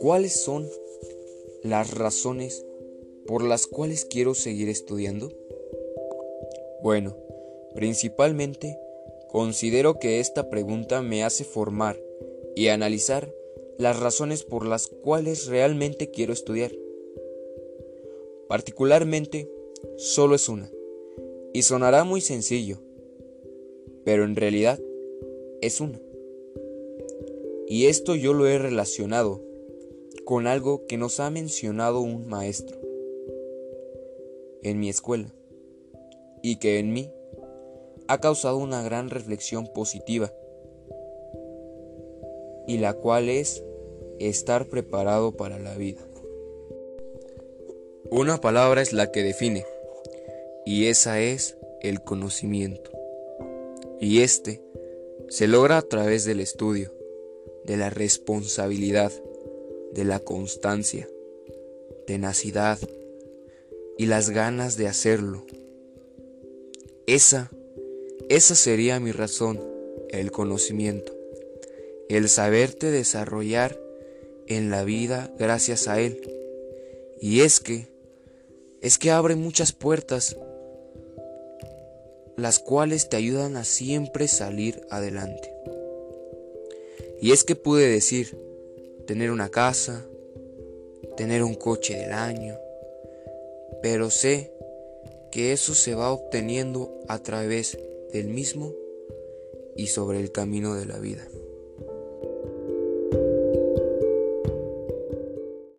¿Cuáles son las razones por las cuales quiero seguir estudiando? Bueno, principalmente considero que esta pregunta me hace formar y analizar las razones por las cuales realmente quiero estudiar. Particularmente, solo es una, y sonará muy sencillo, pero en realidad es una. Y esto yo lo he relacionado con algo que nos ha mencionado un maestro en mi escuela y que en mí ha causado una gran reflexión positiva y la cual es estar preparado para la vida. Una palabra es la que define y esa es el conocimiento. Y este se logra a través del estudio, de la responsabilidad, de la constancia, tenacidad y las ganas de hacerlo. Esa, esa sería mi razón, el conocimiento, el saberte desarrollar en la vida gracias a él. Y es que, es que abre muchas puertas, las cuales te ayudan a siempre salir adelante. Y es que pude decir, tener una casa, tener un coche del año, pero sé que eso se va obteniendo a través del mismo y sobre el camino de la vida.